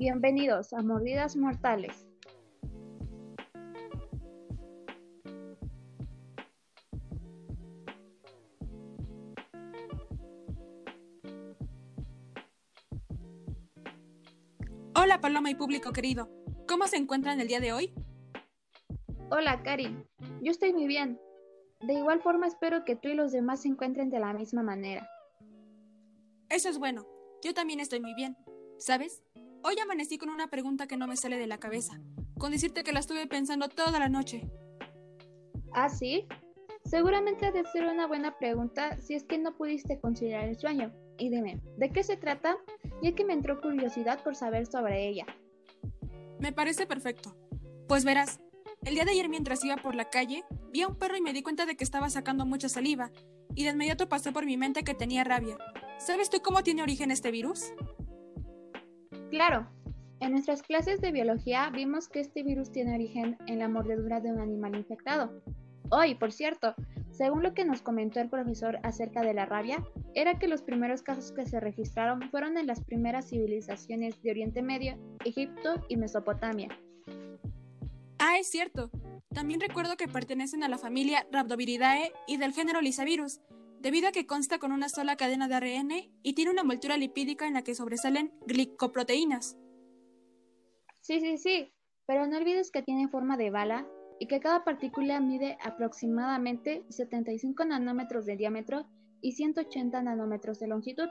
Bienvenidos a Mordidas Mortales. Hola Paloma y público querido, ¿cómo se encuentran el día de hoy? Hola Cari, yo estoy muy bien. De igual forma espero que tú y los demás se encuentren de la misma manera. Eso es bueno, yo también estoy muy bien. ¿Sabes? Hoy amanecí con una pregunta que no me sale de la cabeza, con decirte que la estuve pensando toda la noche. ¿Ah, sí? Seguramente ha de ser una buena pregunta si es que no pudiste conciliar el sueño. Y dime, ¿de qué se trata? Ya que me entró curiosidad por saber sobre ella. Me parece perfecto. Pues verás, el día de ayer mientras iba por la calle, vi a un perro y me di cuenta de que estaba sacando mucha saliva, y de inmediato pasó por mi mente que tenía rabia. ¿Sabes tú cómo tiene origen este virus? Claro, en nuestras clases de biología vimos que este virus tiene origen en la mordedura de un animal infectado. Hoy, por cierto, según lo que nos comentó el profesor acerca de la rabia, era que los primeros casos que se registraron fueron en las primeras civilizaciones de Oriente Medio, Egipto y Mesopotamia. Ah, es cierto. También recuerdo que pertenecen a la familia Rhabdoviridae y del género Lisavirus, debido a que consta con una sola cadena de ARN y tiene una envoltura lipídica en la que sobresalen glicoproteínas. Sí, sí, sí, pero no olvides que tiene forma de bala y que cada partícula mide aproximadamente 75 nanómetros de diámetro y 180 nanómetros de longitud.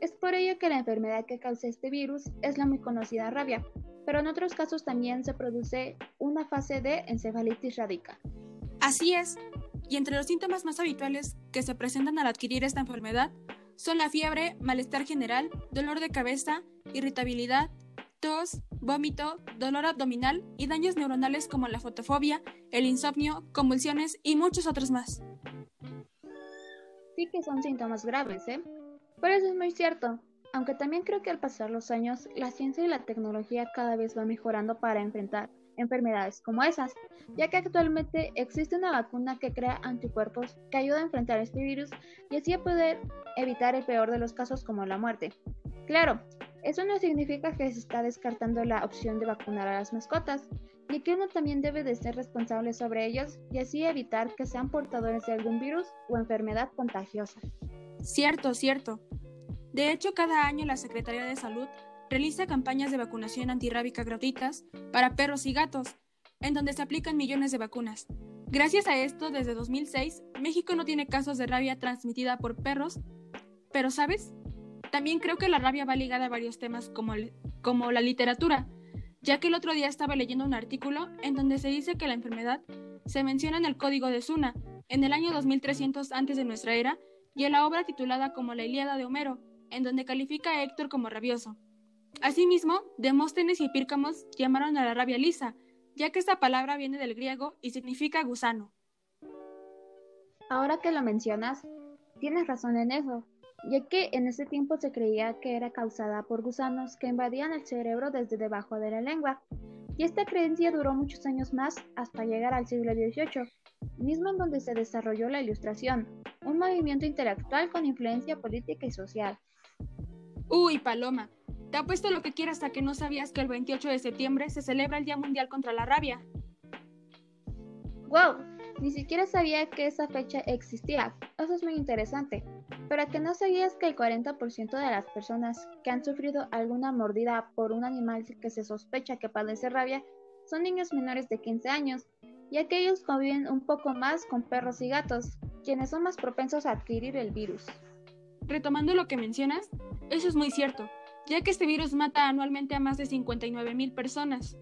Es por ello que la enfermedad que causa este virus es la muy conocida rabia, pero en otros casos también se produce una fase de encefalitis radica. Así es, y entre los síntomas más habituales que se presentan al adquirir esta enfermedad son la fiebre, malestar general, dolor de cabeza, irritabilidad, tos, vómito, dolor abdominal y daños neuronales como la fotofobia, el insomnio, convulsiones y muchos otros más. Sí que son síntomas graves, ¿eh? Pero eso es muy cierto, aunque también creo que al pasar los años, la ciencia y la tecnología cada vez va mejorando para enfrentar enfermedades como esas, ya que actualmente existe una vacuna que crea anticuerpos que ayuda a enfrentar este virus y así a poder evitar el peor de los casos como la muerte. Claro, eso no significa que se está descartando la opción de vacunar a las mascotas, y que uno también debe de ser responsable sobre ellos y así evitar que sean portadores de algún virus o enfermedad contagiosa. Cierto, cierto. De hecho, cada año la Secretaría de Salud realiza campañas de vacunación antirrábica gratuitas para perros y gatos, en donde se aplican millones de vacunas. Gracias a esto, desde 2006, México no tiene casos de rabia transmitida por perros, pero ¿sabes? También creo que la rabia va ligada a varios temas como, como la literatura, ya que el otro día estaba leyendo un artículo en donde se dice que la enfermedad se menciona en el Código de Suna, en el año 2300 antes de nuestra era, y en la obra titulada como La Ilíada de Homero, en donde califica a Héctor como rabioso. Asimismo, Demóstenes y Epírcamos llamaron a la rabia lisa, ya que esta palabra viene del griego y significa gusano. Ahora que lo mencionas, tienes razón en eso, ya que en ese tiempo se creía que era causada por gusanos que invadían el cerebro desde debajo de la lengua, y esta creencia duró muchos años más hasta llegar al siglo XVIII, mismo en donde se desarrolló la Ilustración, un movimiento intelectual con influencia política y social. Uy, Paloma, te apuesto lo que quieras a que no sabías que el 28 de septiembre se celebra el Día Mundial contra la Rabia. ¡Wow! Ni siquiera sabía que esa fecha existía. Eso es muy interesante. Pero que no sabías que el 40% de las personas que han sufrido alguna mordida por un animal que se sospecha que padece rabia son niños menores de 15 años, y aquellos conviven un poco más con perros y gatos, quienes son más propensos a adquirir el virus. Retomando lo que mencionas, eso es muy cierto, ya que este virus mata anualmente a más de 59.000 personas.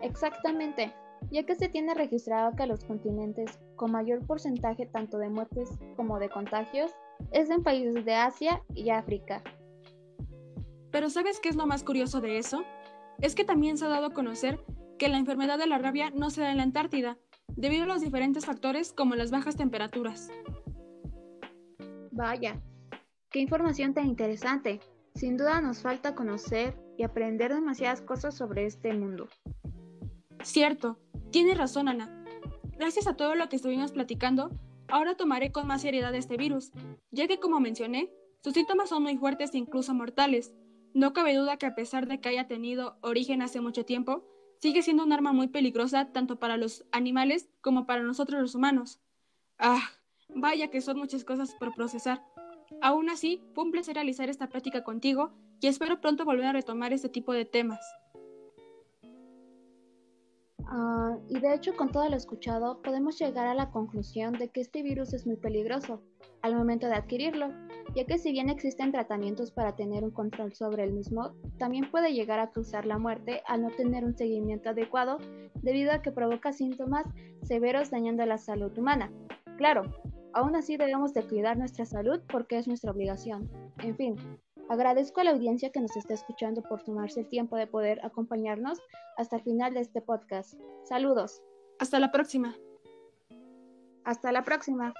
Exactamente, ya que se tiene registrado que los continentes con mayor porcentaje tanto de muertes como de contagios es en países de Asia y África. Pero ¿sabes qué es lo más curioso de eso? Es que también se ha dado a conocer que la enfermedad de la rabia no se da en la Antártida, debido a los diferentes factores como las bajas temperaturas. Vaya, qué información tan interesante. Sin duda nos falta conocer y aprender demasiadas cosas sobre este mundo. Cierto, tienes razón Ana. Gracias a todo lo que estuvimos platicando, ahora tomaré con más seriedad este virus, ya que como mencioné, sus síntomas son muy fuertes e incluso mortales, No cabe duda que a pesar de que haya tenido origen hace mucho tiempo, sigue siendo un arma muy peligrosa tanto para los animales como para nosotros los humanos. Ah, vaya que son muchas cosas por procesar. Aún así, fue un placer realizar esta práctica contigo y espero pronto volver a retomar este tipo de temas. Ah, y de hecho, con todo lo escuchado, podemos llegar a la conclusión de que este virus es muy peligroso al momento de adquirirlo, ya que si bien existen tratamientos para tener un control sobre el mismo, también puede llegar a causar la muerte al no tener un seguimiento adecuado debido a que provoca síntomas severos dañando la salud humana. Claro, aún así debemos de cuidar nuestra salud porque es nuestra obligación. En fin, Agradezco a la audiencia que nos está escuchando por tomarse el tiempo de poder acompañarnos hasta el final de este podcast. Saludos. Hasta la próxima. Hasta la próxima.